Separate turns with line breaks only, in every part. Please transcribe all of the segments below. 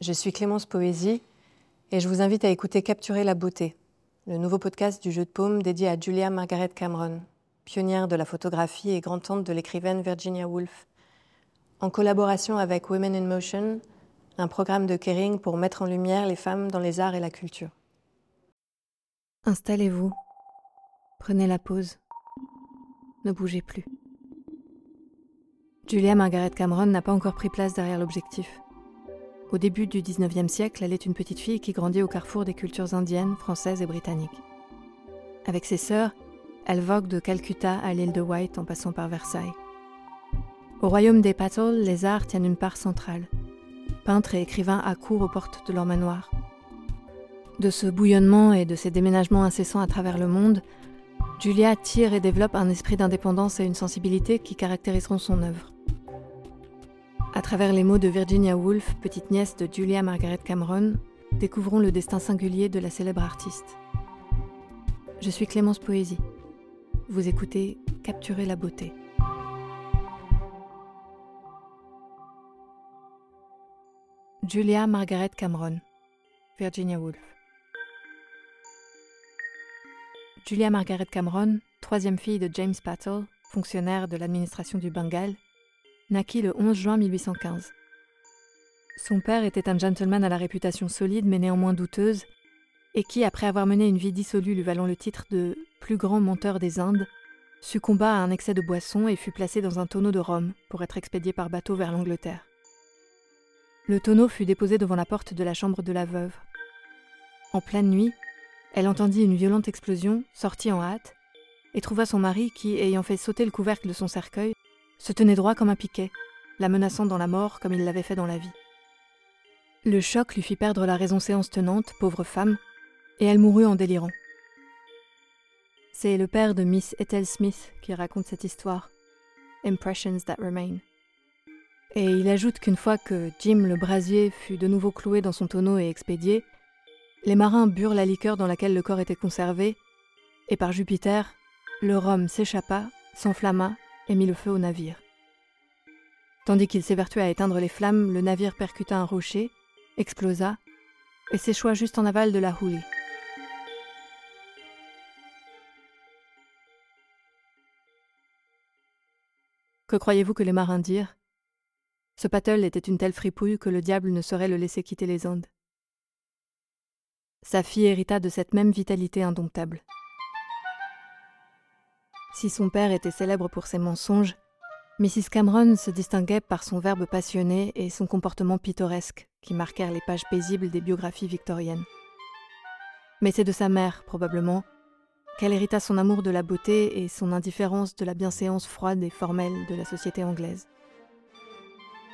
Je suis Clémence Poésie et je vous invite à écouter Capturer la beauté, le nouveau podcast du jeu de paume dédié à Julia Margaret Cameron, pionnière de la photographie et grand-tante de l'écrivaine Virginia Woolf, en collaboration avec Women in Motion, un programme de caring pour mettre en lumière les femmes dans les arts et la culture.
Installez-vous, prenez la pause, ne bougez plus. Julia Margaret Cameron n'a pas encore pris place derrière l'objectif. Au début du 19e siècle, elle est une petite fille qui grandit au carrefour des cultures indiennes, françaises et britanniques. Avec ses sœurs, elle vogue de Calcutta à l'île de White en passant par Versailles. Au royaume des Pattles, les arts tiennent une part centrale. Peintres et écrivains accourent aux portes de leur manoir. De ce bouillonnement et de ces déménagements incessants à travers le monde, Julia tire et développe un esprit d'indépendance et une sensibilité qui caractériseront son œuvre. À travers les mots de Virginia Woolf, petite nièce de Julia Margaret Cameron, découvrons le destin singulier de la célèbre artiste. Je suis Clémence Poésie. Vous écoutez Capturer la beauté. Julia Margaret Cameron, Virginia Woolf. Julia Margaret Cameron, troisième fille de James Pattle, fonctionnaire de l'administration du Bengale, naquit le 11 juin 1815. Son père était un gentleman à la réputation solide mais néanmoins douteuse, et qui, après avoir mené une vie dissolue lui valant le titre de plus grand monteur des Indes, succomba à un excès de boisson et fut placé dans un tonneau de Rome pour être expédié par bateau vers l'Angleterre. Le tonneau fut déposé devant la porte de la chambre de la veuve. En pleine nuit, elle entendit une violente explosion, sortit en hâte, et trouva son mari qui, ayant fait sauter le couvercle de son cercueil, se tenait droit comme un piquet, la menaçant dans la mort comme il l'avait fait dans la vie. Le choc lui fit perdre la raison séance tenante, pauvre femme, et elle mourut en délirant. C'est le père de Miss Ethel Smith qui raconte cette histoire, Impressions That Remain. Et il ajoute qu'une fois que Jim le brasier fut de nouveau cloué dans son tonneau et expédié, les marins burent la liqueur dans laquelle le corps était conservé, et par Jupiter, le rhum s'échappa, s'enflamma et mit le feu au navire. Tandis qu'il s'évertuait à éteindre les flammes, le navire percuta un rocher, explosa et s'échoua juste en aval de la houle. Que croyez-vous que les marins dirent? Ce Patel était une telle fripouille que le diable ne saurait le laisser quitter les Indes. Sa fille hérita de cette même vitalité indomptable. Si son père était célèbre pour ses mensonges, Mrs. Cameron se distinguait par son verbe passionné et son comportement pittoresque, qui marquèrent les pages paisibles des biographies victoriennes. Mais c'est de sa mère, probablement, qu'elle hérita son amour de la beauté et son indifférence de la bienséance froide et formelle de la société anglaise.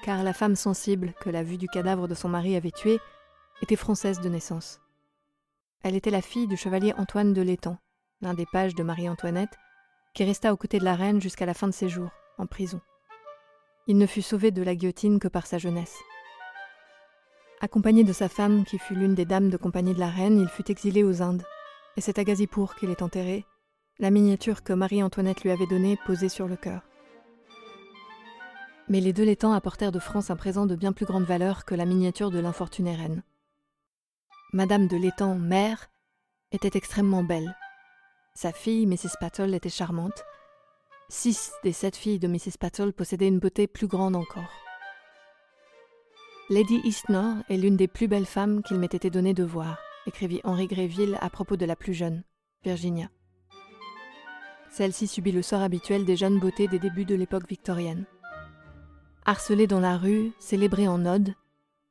Car la femme sensible que la vue du cadavre de son mari avait tuée était française de naissance. Elle était la fille du chevalier Antoine de l'Étang, l'un des pages de Marie-Antoinette, qui resta aux côtés de la reine jusqu'à la fin de ses jours, en prison. Il ne fut sauvé de la guillotine que par sa jeunesse. Accompagné de sa femme, qui fut l'une des dames de compagnie de la reine, il fut exilé aux Indes, et c'est à Gazipour qu'il est enterré, la miniature que Marie-Antoinette lui avait donnée posée sur le cœur. Mais les deux Létans apportèrent de France un présent de bien plus grande valeur que la miniature de l'infortunée reine. Madame de l'Étang, mère, était extrêmement belle, sa fille, Mrs. Pattle, était charmante. Six des sept filles de Mrs. Pattle possédaient une beauté plus grande encore. Lady Eastnor est l'une des plus belles femmes qu'il m'ait été donné de voir, écrivit Henri Gréville à propos de la plus jeune, Virginia. Celle-ci subit le sort habituel des jeunes beautés des débuts de l'époque victorienne. Harcelée dans la rue, célébrée en ode,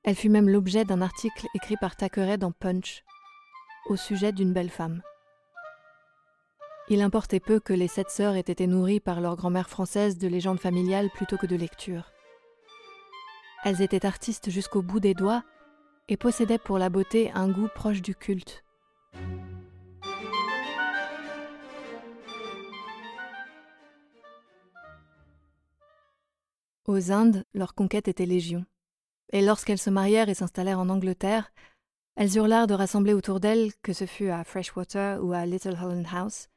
elle fut même l'objet d'un article écrit par Thackeray dans Punch, au sujet d'une belle femme. Il importait peu que les sept sœurs aient été nourries par leur grand-mère française de légendes familiales plutôt que de lecture. Elles étaient artistes jusqu'au bout des doigts et possédaient pour la beauté un goût proche du culte. Aux Indes, leur conquête était légion. Et lorsqu'elles se marièrent et s'installèrent en Angleterre, elles eurent de rassembler autour d'elles, que ce fût à Freshwater ou à Little Holland House,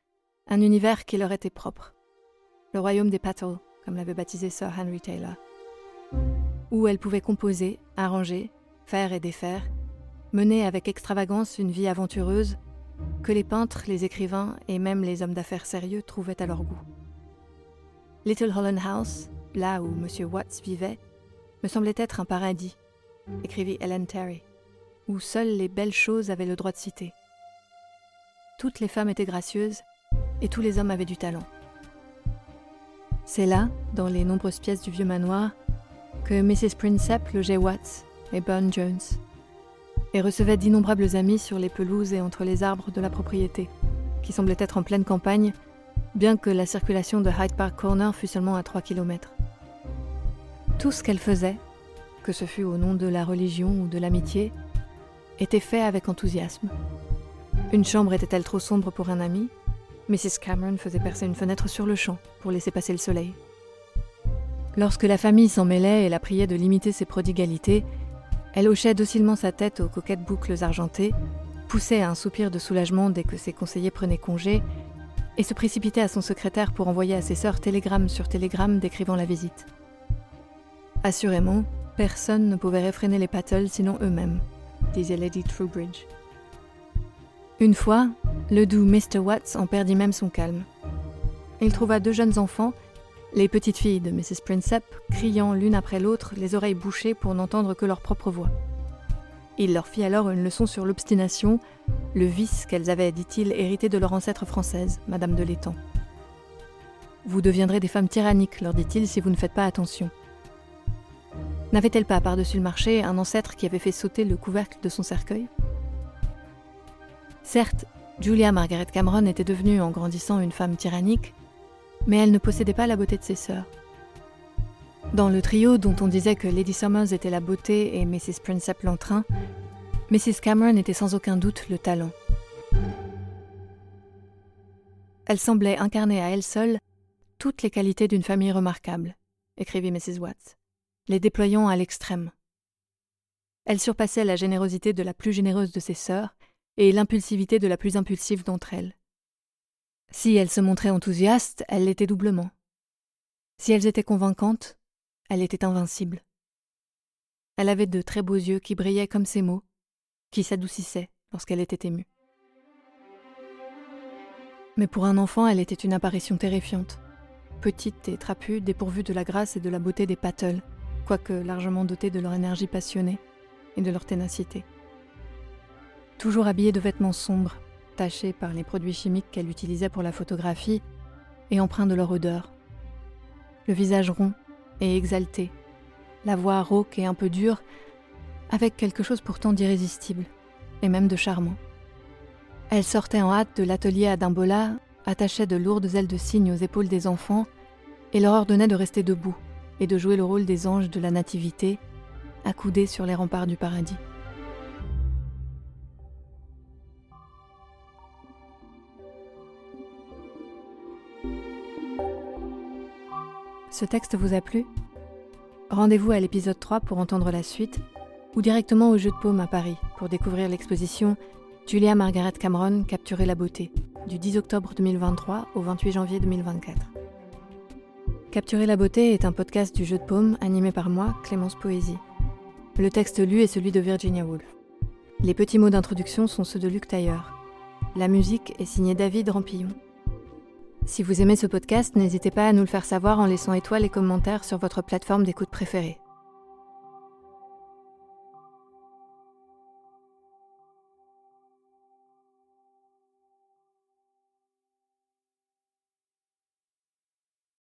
un univers qui leur était propre, le royaume des Pattles, comme l'avait baptisé Sir Henry Taylor, où elles pouvaient composer, arranger, faire et défaire, mener avec extravagance une vie aventureuse que les peintres, les écrivains et même les hommes d'affaires sérieux trouvaient à leur goût. Little Holland House, là où M. Watts vivait, me semblait être un paradis, écrivit Ellen Terry, où seules les belles choses avaient le droit de citer. Toutes les femmes étaient gracieuses et tous les hommes avaient du talent. C'est là, dans les nombreuses pièces du vieux manoir, que Mrs. Princep logeait Watts et Burne Jones, et recevait d'innombrables amis sur les pelouses et entre les arbres de la propriété, qui semblait être en pleine campagne, bien que la circulation de Hyde Park Corner fût seulement à 3 km. Tout ce qu'elle faisait, que ce fût au nom de la religion ou de l'amitié, était fait avec enthousiasme. Une chambre était-elle trop sombre pour un ami? Mrs. Cameron faisait percer une fenêtre sur le champ pour laisser passer le soleil. Lorsque la famille s'en mêlait et la priait de limiter ses prodigalités, elle hochait docilement sa tête aux coquettes boucles argentées, poussait un soupir de soulagement dès que ses conseillers prenaient congé, et se précipitait à son secrétaire pour envoyer à ses sœurs télégramme sur télégramme décrivant la visite. Assurément, personne ne pouvait réfréner les Pattles sinon eux-mêmes, disait Lady Trowbridge. Une fois, le doux Mr. Watts en perdit même son calme. Il trouva deux jeunes enfants, les petites filles de Mrs. Princep, criant l'une après l'autre, les oreilles bouchées pour n'entendre que leur propre voix. Il leur fit alors une leçon sur l'obstination, le vice qu'elles avaient, dit-il, hérité de leur ancêtre française, Madame de l'Étang. Vous deviendrez des femmes tyranniques, leur dit-il, si vous ne faites pas attention. N'avait-elle pas par-dessus le marché un ancêtre qui avait fait sauter le couvercle de son cercueil? Certes, Julia Margaret Cameron était devenue en grandissant une femme tyrannique, mais elle ne possédait pas la beauté de ses sœurs. Dans le trio dont on disait que Lady Summers était la beauté et Mrs. Princep l'entrain, Mrs. Cameron était sans aucun doute le talent. Elle semblait incarner à elle seule toutes les qualités d'une famille remarquable, écrivit Mrs. Watts les déployant à l'extrême. Elle surpassait la générosité de la plus généreuse de ses sœurs et l'impulsivité de la plus impulsive d'entre elles. Si elle se montrait enthousiaste, elle l'était doublement. Si elles étaient convaincantes, elle était invincible. Elle avait de très beaux yeux qui brillaient comme ses mots, qui s'adoucissaient lorsqu'elle était émue. Mais pour un enfant, elle était une apparition terrifiante, petite et trapue, dépourvue de la grâce et de la beauté des Pattles, quoique largement dotés de leur énergie passionnée et de leur ténacité. Toujours habillée de vêtements sombres, tachés par les produits chimiques qu'elle utilisait pour la photographie et empreints de leur odeur. Le visage rond et exalté, la voix rauque et un peu dure, avec quelque chose pourtant d'irrésistible et même de charmant. Elle sortait en hâte de l'atelier à Dimbola, attachait de lourdes ailes de cygne aux épaules des enfants et leur ordonnait de rester debout, et de jouer le rôle des anges de la Nativité, accoudés sur les remparts du paradis. Ce texte vous a plu? Rendez-vous à l'épisode 3 pour entendre la suite, ou directement au Jeu de Paume à Paris pour découvrir l'exposition Julia Margaret Cameron Capturer la beauté, du 10 octobre 2023 au 28 janvier 2024. Capturer la beauté est un podcast du jeu de paume animé par moi, Clémence Poésie. Le texte lu est celui de Virginia Woolf. Les petits mots d'introduction sont ceux de Luc Tailleur. La musique est signée David Rampillon. Si vous aimez ce podcast, n'hésitez pas à nous le faire savoir en laissant étoiles et commentaires sur votre plateforme d'écoute préférée.